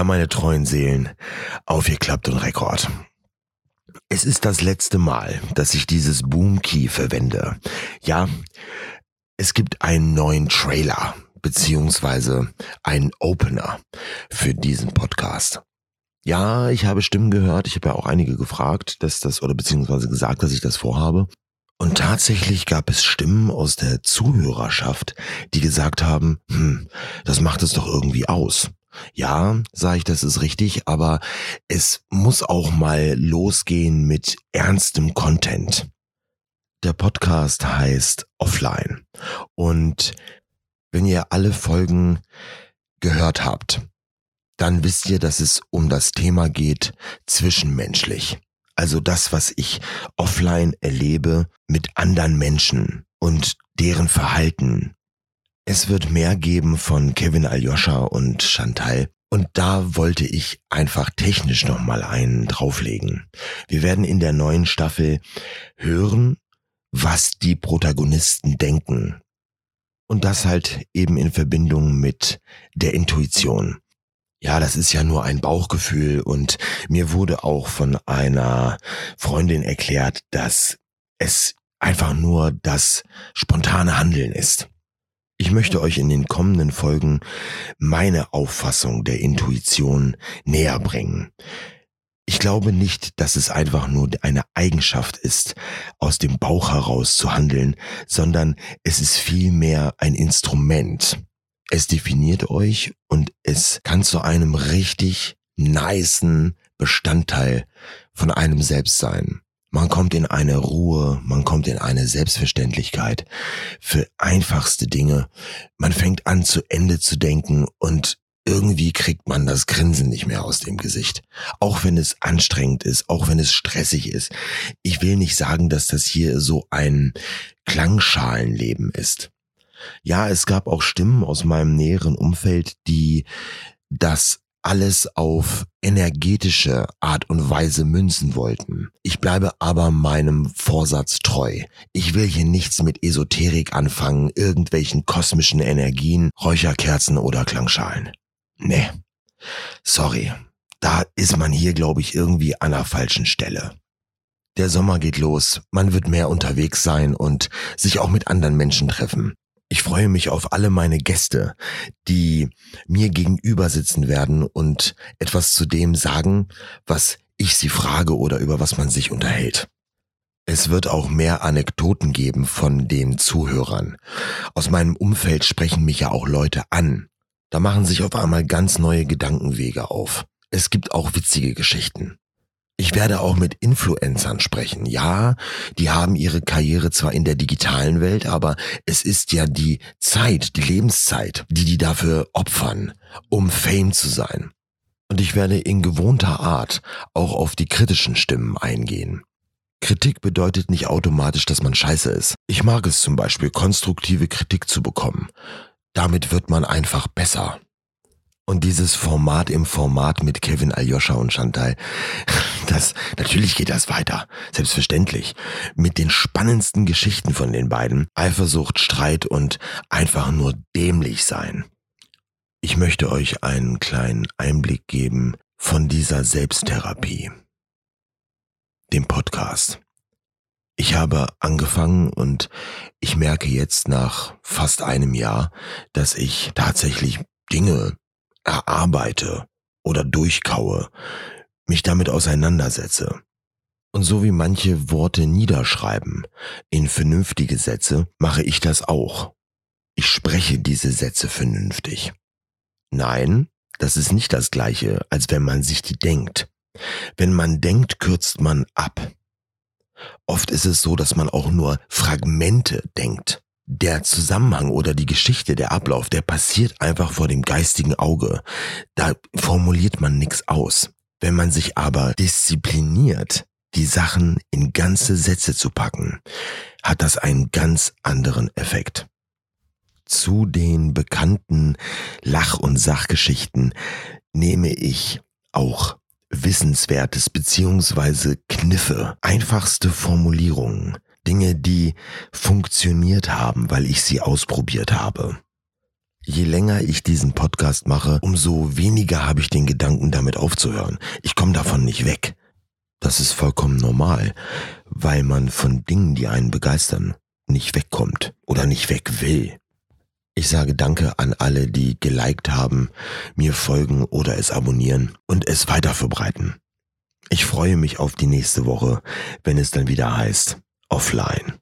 Ja, meine treuen Seelen, aufgeklappt und Rekord. Es ist das letzte Mal, dass ich dieses Boom Key verwende. Ja, es gibt einen neuen Trailer, beziehungsweise einen Opener für diesen Podcast. Ja, ich habe Stimmen gehört. Ich habe ja auch einige gefragt, dass das, oder beziehungsweise gesagt, dass ich das vorhabe. Und tatsächlich gab es Stimmen aus der Zuhörerschaft, die gesagt haben, hm, das macht es doch irgendwie aus. Ja, sage ich, das ist richtig, aber es muss auch mal losgehen mit ernstem Content. Der Podcast heißt Offline. Und wenn ihr alle Folgen gehört habt, dann wisst ihr, dass es um das Thema geht zwischenmenschlich. Also das, was ich offline erlebe mit anderen Menschen und deren Verhalten, es wird mehr geben von Kevin Aljoscha und Chantal. Und da wollte ich einfach technisch nochmal einen drauflegen. Wir werden in der neuen Staffel hören, was die Protagonisten denken. Und das halt eben in Verbindung mit der Intuition. Ja, das ist ja nur ein Bauchgefühl und mir wurde auch von einer Freundin erklärt, dass es einfach nur das spontane Handeln ist. Ich möchte euch in den kommenden Folgen meine Auffassung der Intuition näher bringen. Ich glaube nicht, dass es einfach nur eine Eigenschaft ist, aus dem Bauch heraus zu handeln, sondern es ist vielmehr ein Instrument. Es definiert euch und es kann zu einem richtig nicen Bestandteil von einem selbst sein. Man kommt in eine Ruhe, man kommt in eine Selbstverständlichkeit für einfachste Dinge. Man fängt an zu Ende zu denken und irgendwie kriegt man das Grinsen nicht mehr aus dem Gesicht. Auch wenn es anstrengend ist, auch wenn es stressig ist. Ich will nicht sagen, dass das hier so ein Klangschalenleben ist. Ja, es gab auch Stimmen aus meinem näheren Umfeld, die das alles auf energetische Art und Weise münzen wollten. Ich bleibe aber meinem Vorsatz treu. Ich will hier nichts mit Esoterik anfangen, irgendwelchen kosmischen Energien, Räucherkerzen oder Klangschalen. Nee. Sorry. Da ist man hier, glaube ich, irgendwie an der falschen Stelle. Der Sommer geht los, man wird mehr unterwegs sein und sich auch mit anderen Menschen treffen. Ich freue mich auf alle meine Gäste, die mir gegenüber sitzen werden und etwas zu dem sagen, was ich sie frage oder über was man sich unterhält. Es wird auch mehr Anekdoten geben von den Zuhörern. Aus meinem Umfeld sprechen mich ja auch Leute an. Da machen sich auf einmal ganz neue Gedankenwege auf. Es gibt auch witzige Geschichten. Ich werde auch mit Influencern sprechen. Ja, die haben ihre Karriere zwar in der digitalen Welt, aber es ist ja die Zeit, die Lebenszeit, die die dafür opfern, um Fame zu sein. Und ich werde in gewohnter Art auch auf die kritischen Stimmen eingehen. Kritik bedeutet nicht automatisch, dass man scheiße ist. Ich mag es zum Beispiel, konstruktive Kritik zu bekommen. Damit wird man einfach besser. Und dieses Format im Format mit Kevin Aljoscha und Chantal, das, natürlich geht das weiter. Selbstverständlich. Mit den spannendsten Geschichten von den beiden. Eifersucht, Streit und einfach nur dämlich sein. Ich möchte euch einen kleinen Einblick geben von dieser Selbsttherapie. Dem Podcast. Ich habe angefangen und ich merke jetzt nach fast einem Jahr, dass ich tatsächlich Dinge erarbeite oder durchkaue, mich damit auseinandersetze. Und so wie manche Worte niederschreiben in vernünftige Sätze, mache ich das auch. Ich spreche diese Sätze vernünftig. Nein, das ist nicht das gleiche, als wenn man sich die denkt. Wenn man denkt, kürzt man ab. Oft ist es so, dass man auch nur Fragmente denkt der Zusammenhang oder die Geschichte, der Ablauf, der passiert einfach vor dem geistigen Auge. Da formuliert man nichts aus. Wenn man sich aber diszipliniert, die Sachen in ganze Sätze zu packen, hat das einen ganz anderen Effekt. Zu den bekannten Lach- und Sachgeschichten nehme ich auch Wissenswertes beziehungsweise Kniffe, einfachste Formulierungen, Dinge, die funktioniert haben, weil ich sie ausprobiert habe. Je länger ich diesen Podcast mache, umso weniger habe ich den Gedanken, damit aufzuhören. Ich komme davon nicht weg. Das ist vollkommen normal, weil man von Dingen, die einen begeistern, nicht wegkommt oder nicht weg will. Ich sage Danke an alle, die geliked haben, mir folgen oder es abonnieren und es weiter verbreiten. Ich freue mich auf die nächste Woche, wenn es dann wieder heißt Offline.